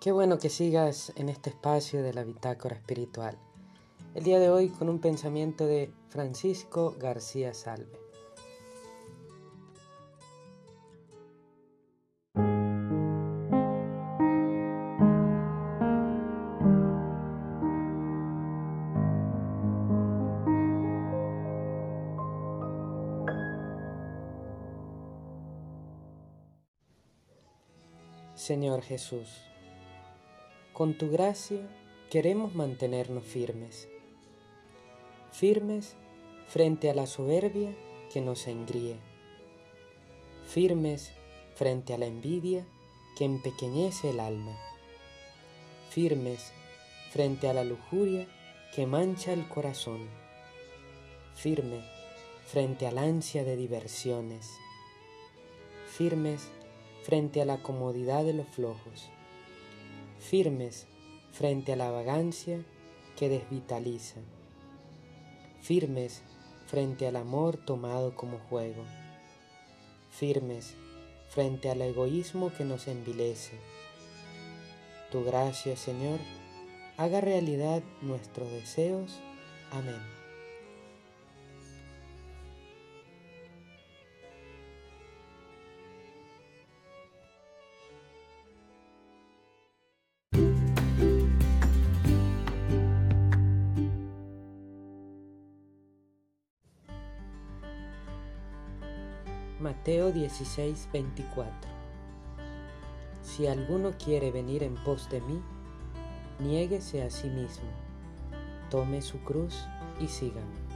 Qué bueno que sigas en este espacio de la bitácora espiritual. El día de hoy con un pensamiento de Francisco García Salve. Señor Jesús, con tu gracia queremos mantenernos firmes, firmes frente a la soberbia que nos engríe, firmes frente a la envidia que empequeñece el alma, firmes frente a la lujuria que mancha el corazón, firmes frente al ansia de diversiones, firmes frente a la comodidad de los flojos, firmes frente a la vagancia que desvitaliza, firmes frente al amor tomado como juego, firmes frente al egoísmo que nos envilece. Tu gracia, Señor, haga realidad nuestros deseos. Amén. Mateo 16, 24. Si alguno quiere venir en pos de mí, niéguese a sí mismo, tome su cruz y sígame.